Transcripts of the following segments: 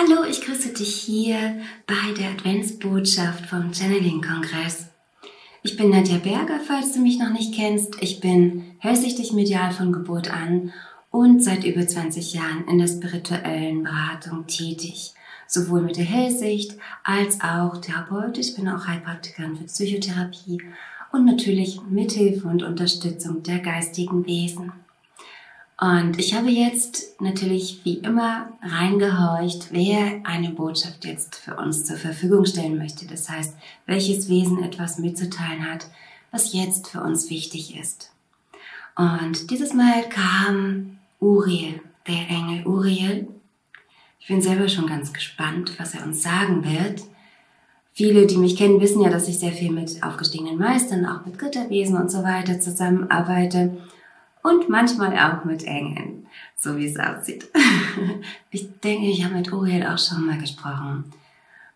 Hallo, ich grüße dich hier bei der Adventsbotschaft vom Channeling-Kongress. Ich bin Nadja Berger, falls du mich noch nicht kennst. Ich bin hellsichtig medial von Geburt an und seit über 20 Jahren in der spirituellen Beratung tätig. Sowohl mit der Hellsicht als auch therapeutisch. Ich bin auch Heilpraktikerin für Psychotherapie und natürlich mit Hilfe und Unterstützung der geistigen Wesen. Und ich habe jetzt natürlich wie immer reingehorcht, wer eine Botschaft jetzt für uns zur Verfügung stellen möchte. Das heißt, welches Wesen etwas mitzuteilen hat, was jetzt für uns wichtig ist. Und dieses Mal kam Uriel, der Engel Uriel. Ich bin selber schon ganz gespannt, was er uns sagen wird. Viele, die mich kennen, wissen ja, dass ich sehr viel mit aufgestiegenen Meistern, auch mit Götterwesen und so weiter zusammenarbeite und manchmal auch mit Engeln, so wie es aussieht. ich denke, ich habe mit Uriel auch schon mal gesprochen.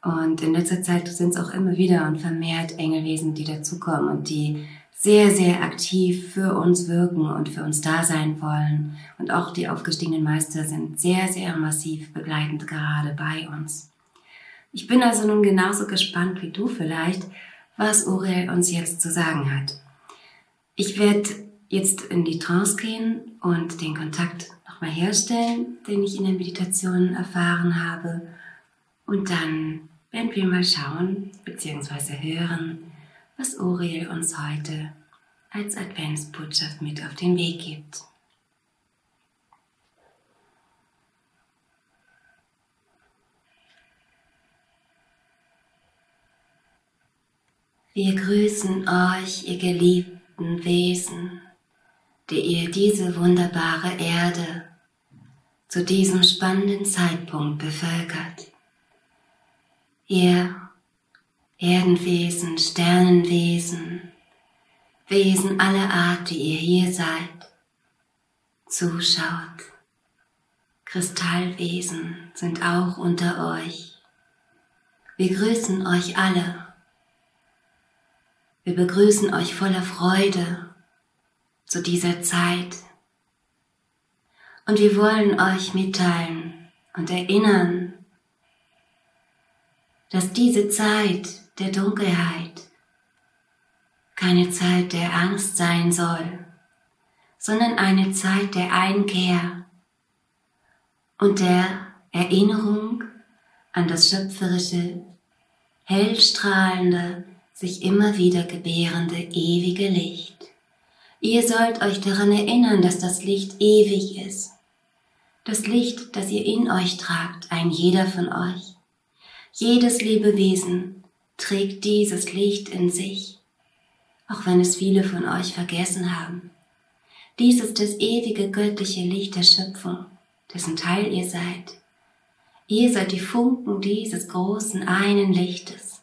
Und in letzter Zeit sind es auch immer wieder und vermehrt Engelwesen, die dazukommen und die sehr, sehr aktiv für uns wirken und für uns da sein wollen. Und auch die aufgestiegenen Meister sind sehr, sehr massiv begleitend gerade bei uns. Ich bin also nun genauso gespannt wie du vielleicht, was Uriel uns jetzt zu sagen hat. Ich werde jetzt in die Trance gehen und den Kontakt nochmal herstellen, den ich in der Meditation erfahren habe. Und dann werden wir mal schauen bzw. hören, was Uriel uns heute als Adventsbotschaft mit auf den Weg gibt. Wir grüßen euch, ihr geliebten Wesen die ihr diese wunderbare Erde zu diesem spannenden Zeitpunkt bevölkert. Ihr Erdenwesen, Sternenwesen, Wesen aller Art, die ihr hier seid, zuschaut. Kristallwesen sind auch unter euch. Wir grüßen euch alle. Wir begrüßen euch voller Freude zu dieser Zeit. Und wir wollen euch mitteilen und erinnern, dass diese Zeit der Dunkelheit keine Zeit der Angst sein soll, sondern eine Zeit der Einkehr und der Erinnerung an das schöpferische, hellstrahlende, sich immer wieder gebärende ewige Licht. Ihr sollt euch daran erinnern, dass das Licht ewig ist. Das Licht, das ihr in euch tragt, ein jeder von euch. Jedes Lebewesen trägt dieses Licht in sich, auch wenn es viele von euch vergessen haben. Dies ist das ewige göttliche Licht der Schöpfung, dessen Teil ihr seid. Ihr seid die Funken dieses großen einen Lichtes,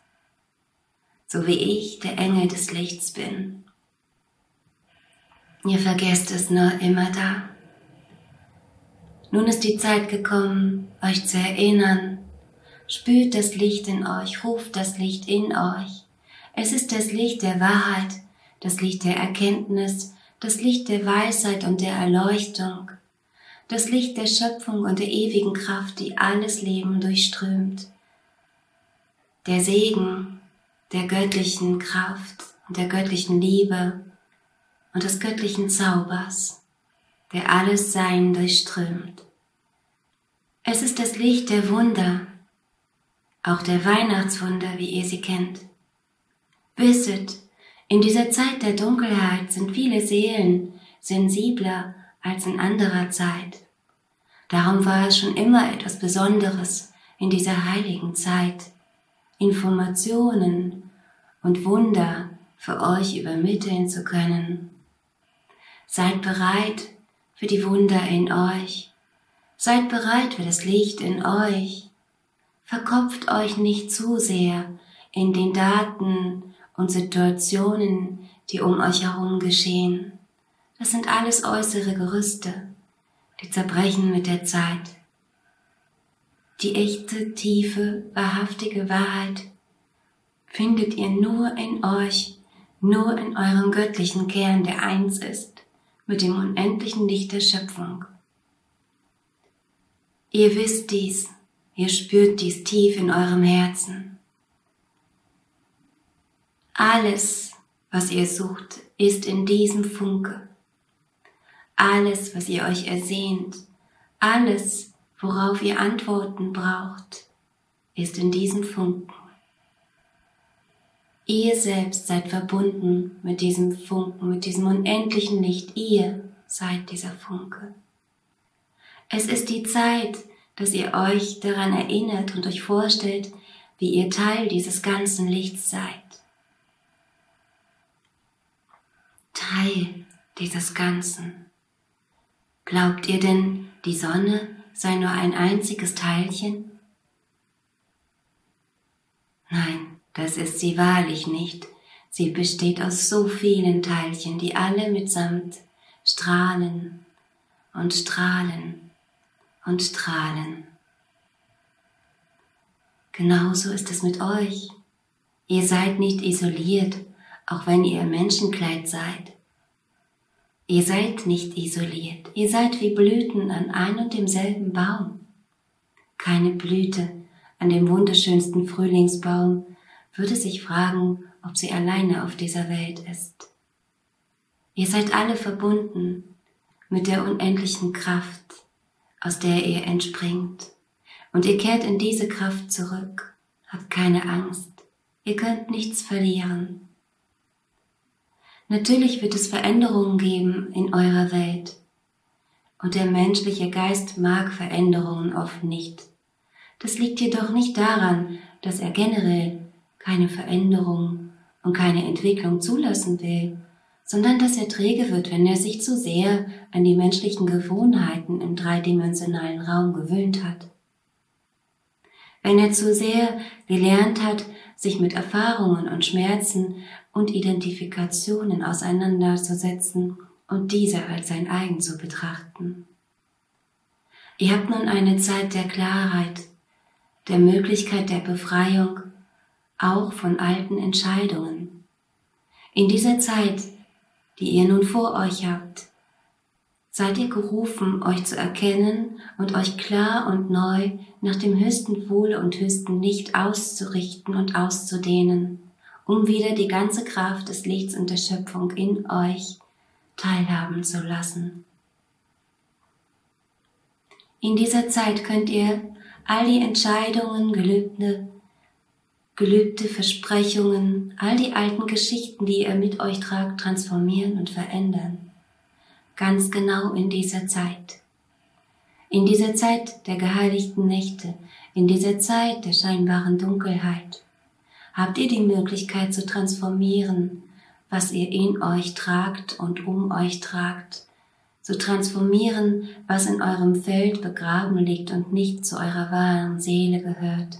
so wie ich der Engel des Lichts bin. Ihr vergesst es nur immer da. Nun ist die Zeit gekommen, euch zu erinnern. Spürt das Licht in euch, ruft das Licht in euch. Es ist das Licht der Wahrheit, das Licht der Erkenntnis, das Licht der Weisheit und der Erleuchtung, das Licht der Schöpfung und der ewigen Kraft, die alles Leben durchströmt. Der Segen der göttlichen Kraft und der göttlichen Liebe und des göttlichen Zaubers, der alles Sein durchströmt. Es ist das Licht der Wunder, auch der Weihnachtswunder, wie ihr sie kennt. Wisset, in dieser Zeit der Dunkelheit sind viele Seelen sensibler als in anderer Zeit. Darum war es schon immer etwas Besonderes in dieser heiligen Zeit, Informationen und Wunder für euch übermitteln zu können. Seid bereit für die Wunder in euch. Seid bereit für das Licht in euch. Verkopft euch nicht zu sehr in den Daten und Situationen, die um euch herum geschehen. Das sind alles äußere Gerüste, die zerbrechen mit der Zeit. Die echte, tiefe, wahrhaftige Wahrheit findet ihr nur in euch, nur in eurem göttlichen Kern, der eins ist mit dem unendlichen Licht der Schöpfung. Ihr wisst dies, Ihr spürt dies tief in eurem Herzen. Alles, was ihr sucht, ist in diesem Funke. Alles, was ihr euch ersehnt, alles, worauf ihr Antworten braucht, ist in diesem Funken. Ihr selbst seid verbunden mit diesem Funken, mit diesem unendlichen Licht. Ihr seid dieser Funke. Es ist die Zeit, dass ihr euch daran erinnert und euch vorstellt, wie ihr Teil dieses ganzen Lichts seid. Teil dieses Ganzen. Glaubt ihr denn, die Sonne sei nur ein einziges Teilchen? Nein, das ist sie wahrlich nicht. Sie besteht aus so vielen Teilchen, die alle mitsamt strahlen und strahlen und strahlen. Genauso ist es mit euch. Ihr seid nicht isoliert, auch wenn ihr im Menschenkleid seid. Ihr seid nicht isoliert, ihr seid wie Blüten an ein und demselben Baum. Keine Blüte an dem wunderschönsten Frühlingsbaum würde sich fragen, ob sie alleine auf dieser Welt ist. Ihr seid alle verbunden mit der unendlichen Kraft, aus der ihr entspringt, und ihr kehrt in diese Kraft zurück. Habt keine Angst, ihr könnt nichts verlieren. Natürlich wird es Veränderungen geben in eurer Welt, und der menschliche Geist mag Veränderungen oft nicht. Das liegt jedoch nicht daran, dass er generell keine Veränderung und keine Entwicklung zulassen will, sondern dass er träge wird, wenn er sich zu sehr an die menschlichen Gewohnheiten im dreidimensionalen Raum gewöhnt hat. Wenn er zu sehr gelernt hat, sich mit Erfahrungen und Schmerzen und Identifikationen auseinanderzusetzen und diese als sein eigen zu betrachten. Ihr habt nun eine Zeit der Klarheit, der Möglichkeit der Befreiung auch von alten Entscheidungen. In dieser Zeit, die ihr nun vor euch habt, seid ihr gerufen, euch zu erkennen und euch klar und neu nach dem höchsten Wohle und höchsten Licht auszurichten und auszudehnen, um wieder die ganze Kraft des Lichts und der Schöpfung in euch teilhaben zu lassen. In dieser Zeit könnt ihr all die Entscheidungen, Gelübde, Gelübde, Versprechungen, all die alten Geschichten, die ihr mit euch tragt, transformieren und verändern. Ganz genau in dieser Zeit. In dieser Zeit der geheiligten Nächte, in dieser Zeit der scheinbaren Dunkelheit, habt ihr die Möglichkeit zu transformieren, was ihr in euch tragt und um euch tragt, zu transformieren, was in eurem Feld begraben liegt und nicht zu eurer wahren Seele gehört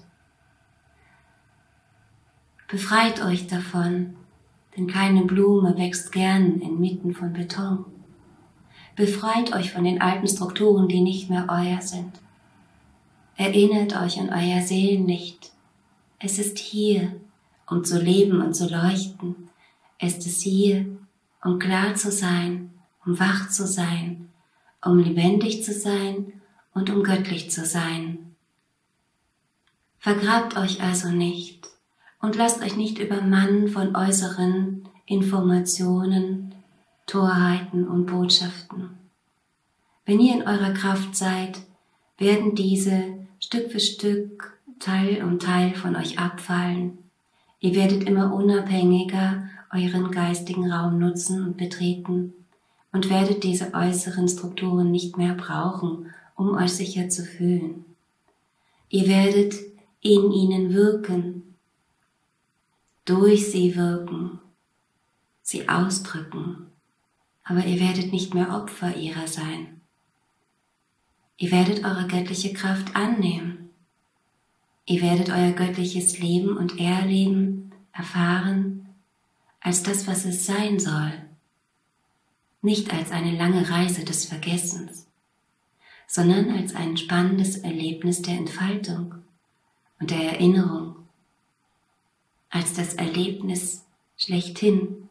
Befreit euch davon, denn keine Blume wächst gern inmitten von Beton. Befreit euch von den alten Strukturen, die nicht mehr euer sind. Erinnert euch an euer Seelenlicht. Es ist hier, um zu leben und zu leuchten. Es ist hier, um klar zu sein, um wach zu sein, um lebendig zu sein und um göttlich zu sein. Vergrabt euch also nicht und lasst euch nicht übermannen von äußeren Informationen, Torheiten und Botschaften. Wenn ihr in eurer Kraft seid, werden diese Stück für Stück, Teil um Teil von euch abfallen. Ihr werdet immer unabhängiger euren geistigen Raum nutzen und betreten und werdet diese äußeren Strukturen nicht mehr brauchen, um euch sicher zu fühlen. Ihr werdet in ihnen wirken durch sie wirken, sie ausdrücken, aber ihr werdet nicht mehr Opfer ihrer sein. Ihr werdet eure göttliche Kraft annehmen. Ihr werdet euer göttliches Leben und Erleben erfahren als das, was es sein soll, nicht als eine lange Reise des Vergessens, sondern als ein spannendes Erlebnis der Entfaltung und der Erinnerung als das Erlebnis schlechthin.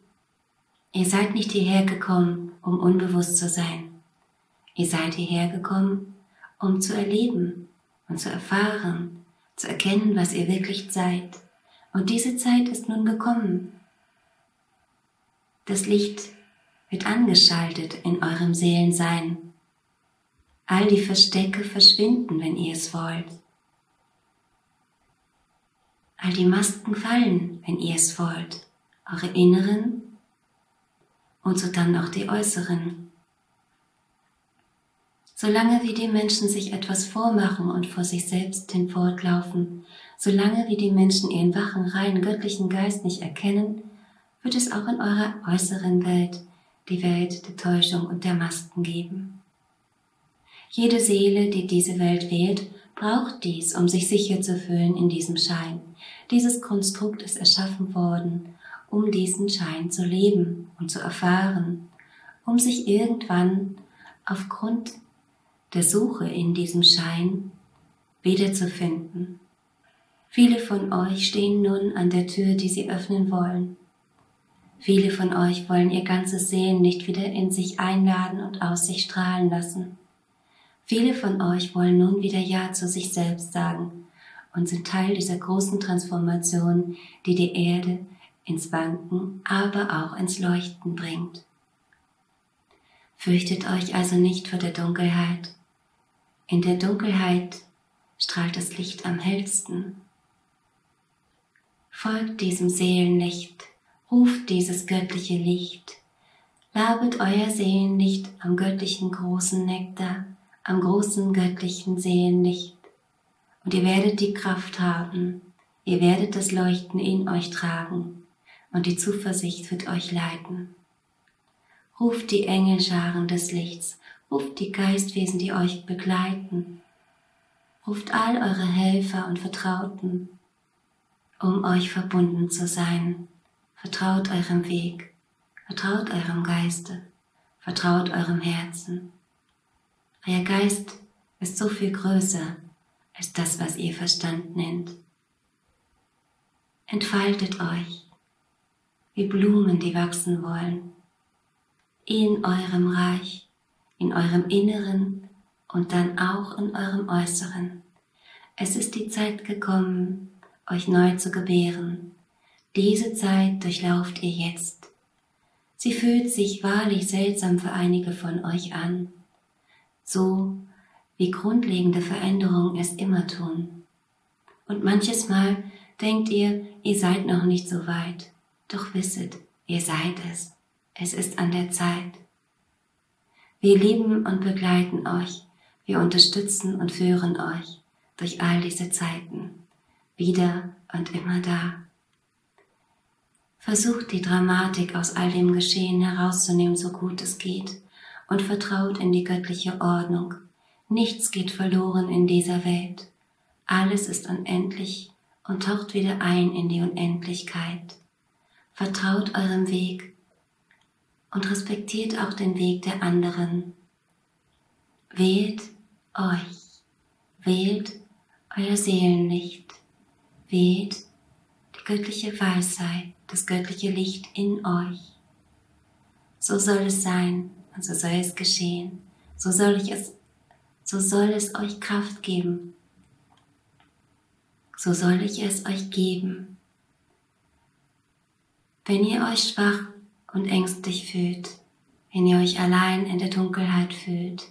Ihr seid nicht hierher gekommen, um unbewusst zu sein. Ihr seid hierher gekommen, um zu erleben und zu erfahren, zu erkennen, was ihr wirklich seid. Und diese Zeit ist nun gekommen. Das Licht wird angeschaltet in eurem Seelensein. All die Verstecke verschwinden, wenn ihr es wollt. All die Masken fallen, wenn ihr es wollt. Eure inneren und so dann auch die äußeren. Solange wie die Menschen sich etwas vormachen und vor sich selbst hinfortlaufen, solange wie die Menschen ihren wachen, reinen, göttlichen Geist nicht erkennen, wird es auch in eurer äußeren Welt die Welt der Täuschung und der Masken geben. Jede Seele, die diese Welt wählt, braucht dies, um sich sicher zu fühlen in diesem Schein. Dieses Konstrukt ist erschaffen worden, um diesen Schein zu leben und zu erfahren, um sich irgendwann aufgrund der Suche in diesem Schein wiederzufinden. Viele von euch stehen nun an der Tür, die sie öffnen wollen. Viele von euch wollen ihr ganzes Sehen nicht wieder in sich einladen und aus sich strahlen lassen. Viele von euch wollen nun wieder Ja zu sich selbst sagen und sind Teil dieser großen Transformation, die die Erde ins Wanken, aber auch ins Leuchten bringt. Fürchtet euch also nicht vor der Dunkelheit, in der Dunkelheit strahlt das Licht am hellsten. Folgt diesem Seelenlicht, ruft dieses göttliche Licht, labet euer Seelenlicht am göttlichen großen Nektar, am großen göttlichen Seelenlicht, und ihr werdet die Kraft haben, ihr werdet das Leuchten in euch tragen, und die Zuversicht wird euch leiten. Ruft die Engelscharen des Lichts, Ruft die Geistwesen, die euch begleiten. Ruft all eure Helfer und Vertrauten, um euch verbunden zu sein. Vertraut eurem Weg, vertraut eurem Geiste, vertraut eurem Herzen. Euer Geist ist so viel größer als das, was ihr Verstand nennt. Entfaltet euch wie Blumen, die wachsen wollen, in eurem Reich in eurem Inneren und dann auch in eurem Äußeren. Es ist die Zeit gekommen, euch neu zu gebären. Diese Zeit durchlauft ihr jetzt. Sie fühlt sich wahrlich seltsam für einige von euch an, so wie grundlegende Veränderungen es immer tun. Und manches Mal denkt ihr, ihr seid noch nicht so weit, doch wisset, ihr seid es. Es ist an der Zeit. Wir lieben und begleiten euch. Wir unterstützen und führen euch durch all diese Zeiten. Wieder und immer da. Versucht die Dramatik aus all dem Geschehen herauszunehmen, so gut es geht, und vertraut in die göttliche Ordnung. Nichts geht verloren in dieser Welt. Alles ist unendlich und taucht wieder ein in die Unendlichkeit. Vertraut eurem Weg und respektiert auch den Weg der anderen. Wählt euch, wählt euer Seelenlicht, wählt die göttliche Weisheit, das göttliche Licht in euch. So soll es sein und so soll es geschehen. So soll ich es, so soll es euch Kraft geben. So soll ich es euch geben. Wenn ihr euch schwach und ängstlich fühlt, wenn ihr euch allein in der Dunkelheit fühlt,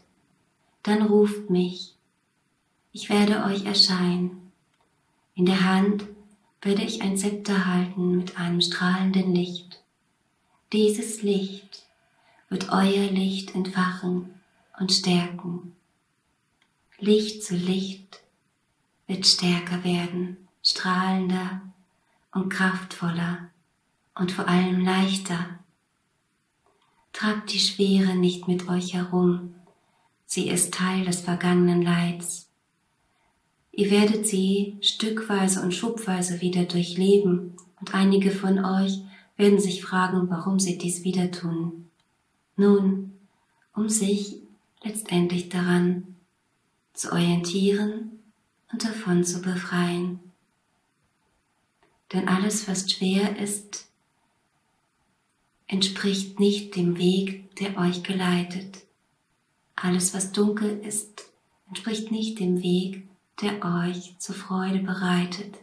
dann ruft mich. Ich werde euch erscheinen. In der Hand werde ich ein Zepter halten mit einem strahlenden Licht. Dieses Licht wird euer Licht entfachen und stärken. Licht zu Licht wird stärker werden, strahlender und kraftvoller und vor allem leichter Tragt die Schwere nicht mit euch herum. Sie ist Teil des vergangenen Leids. Ihr werdet sie stückweise und schubweise wieder durchleben und einige von euch werden sich fragen, warum sie dies wieder tun. Nun, um sich letztendlich daran zu orientieren und davon zu befreien. Denn alles, was schwer ist, entspricht nicht dem Weg, der euch geleitet. Alles, was dunkel ist, entspricht nicht dem Weg, der euch zur Freude bereitet.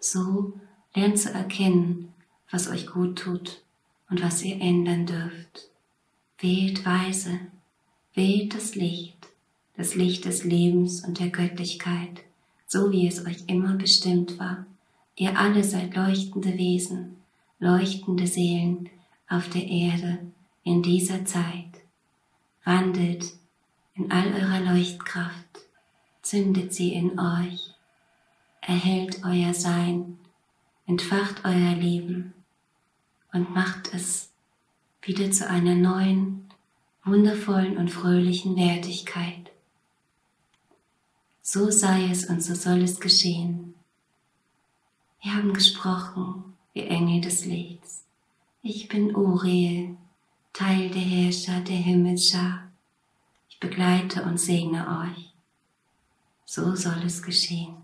So lernt zu erkennen, was euch gut tut und was ihr ändern dürft. Wählt weise, wählt das Licht, das Licht des Lebens und der Göttlichkeit, so wie es euch immer bestimmt war. Ihr alle seid leuchtende Wesen, leuchtende Seelen auf der Erde in dieser Zeit. Wandelt in all eurer Leuchtkraft, zündet sie in euch, erhält euer Sein, entfacht euer Leben und macht es wieder zu einer neuen, wundervollen und fröhlichen Wertigkeit. So sei es und so soll es geschehen. Wir haben gesprochen, ihr Engel des Lichts. Ich bin Uriel, Teil der Herrscher der Himmelsschar. Ich begleite und segne euch. So soll es geschehen.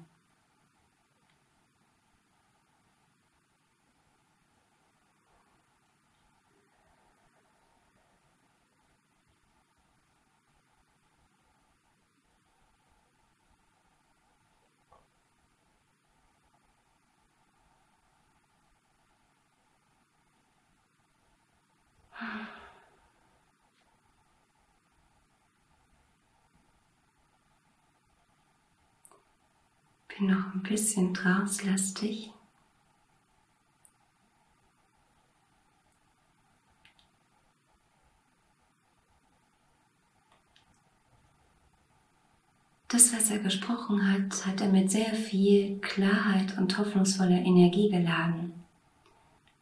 Bin noch ein bisschen trance-lastig. Das, was er gesprochen hat, hat er mit sehr viel Klarheit und hoffnungsvoller Energie geladen.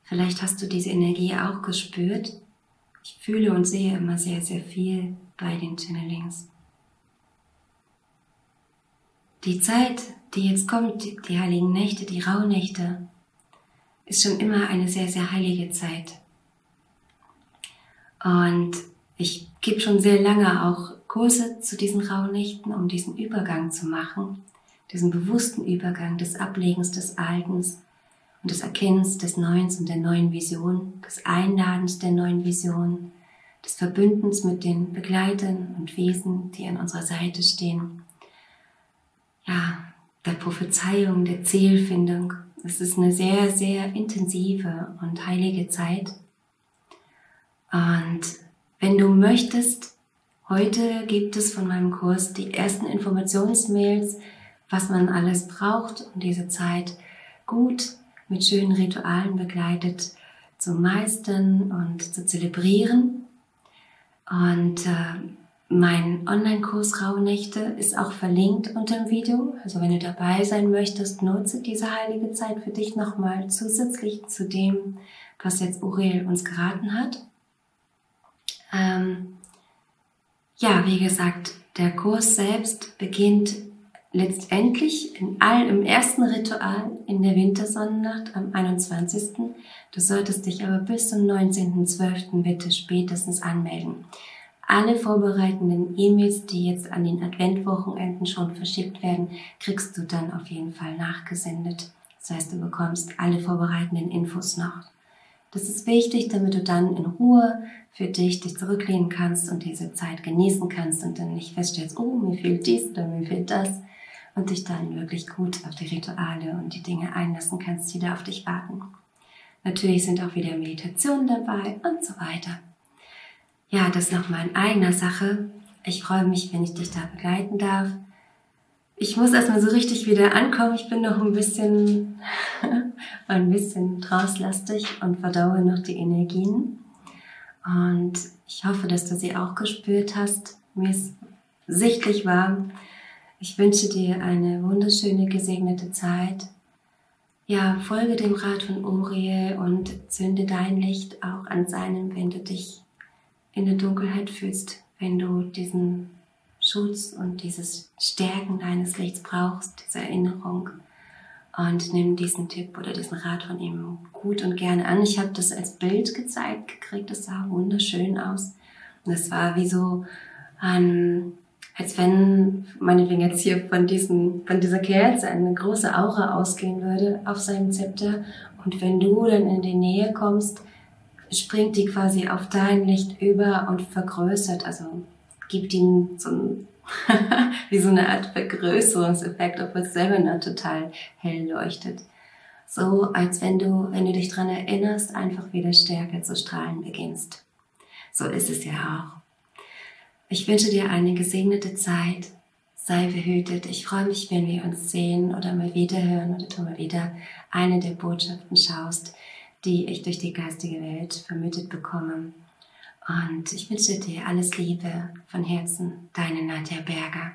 Vielleicht hast du diese Energie auch gespürt. Ich fühle und sehe immer sehr, sehr viel bei den Channelings. Die Zeit, die jetzt kommt, die heiligen Nächte, die Rauhnächte, ist schon immer eine sehr, sehr heilige Zeit. Und ich gebe schon sehr lange auch Kurse zu diesen Rauhnächten, um diesen Übergang zu machen, diesen bewussten Übergang des Ablegens des Altens und des Erkennens des Neuen und der neuen Vision, des Einladens der neuen Vision, des Verbündens mit den Begleitern und Wesen, die an unserer Seite stehen. Ja, der Prophezeiung, der Zielfindung. Es ist eine sehr, sehr intensive und heilige Zeit. Und wenn du möchtest, heute gibt es von meinem Kurs die ersten Informationsmails, was man alles braucht, um diese Zeit gut mit schönen Ritualen begleitet zu meistern und zu zelebrieren. Und äh, mein Online-Kurs Rauhnächte ist auch verlinkt unter dem Video. Also wenn du dabei sein möchtest, nutze diese heilige Zeit für dich nochmal zusätzlich zu dem, was jetzt Uriel uns geraten hat. Ähm, ja, wie gesagt, der Kurs selbst beginnt letztendlich in all, im ersten Ritual in der Wintersonnennacht am 21. Du solltest dich aber bis zum 19.12. bitte spätestens anmelden alle vorbereitenden E-Mails, die jetzt an den Adventwochenenden schon verschickt werden, kriegst du dann auf jeden Fall nachgesendet. Das heißt, du bekommst alle vorbereitenden Infos noch. Das ist wichtig, damit du dann in Ruhe für dich dich zurücklehnen kannst und diese Zeit genießen kannst und dann nicht feststellst, oh, mir fehlt dies oder mir fehlt das und dich dann wirklich gut auf die Rituale und die Dinge einlassen kannst, die da auf dich warten. Natürlich sind auch wieder Meditationen dabei und so weiter ja, das nochmal in eigener Sache. Ich freue mich, wenn ich dich da begleiten darf. Ich muss erstmal so richtig wieder ankommen. Ich bin noch ein bisschen, ein bisschen trauslastig und verdaue noch die Energien. Und ich hoffe, dass du sie auch gespürt hast. Mir ist sichtlich warm. Ich wünsche dir eine wunderschöne, gesegnete Zeit. Ja, folge dem Rat von Uriel und zünde dein Licht auch an seinem, wenn du dich in der Dunkelheit fühlst, wenn du diesen Schutz und dieses Stärken deines Lichts brauchst, diese Erinnerung. Und nimm diesen Tipp oder diesen Rat von ihm gut und gerne an. Ich habe das als Bild gezeigt gekriegt, das sah wunderschön aus. Und es war wie so ein, als wenn meinetwegen jetzt hier von, diesem, von dieser Kerze eine große Aura ausgehen würde auf seinem Zepter. Und wenn du dann in die Nähe kommst, springt die quasi auf dein Licht über und vergrößert, also gibt ihm so ein Wie so eine Art Vergrößerungseffekt, obwohl es selber noch total hell leuchtet. So als wenn du, wenn du dich dran erinnerst, einfach wieder stärker zu strahlen beginnst. So ist es ja auch. Ich wünsche dir eine gesegnete Zeit. Sei behütet. Ich freue mich, wenn wir uns sehen oder mal wieder hören oder du mal wieder eine der Botschaften schaust, die ich durch die geistige Welt vermittelt bekomme. Und ich wünsche dir alles Liebe von Herzen, deine Nadja Berger.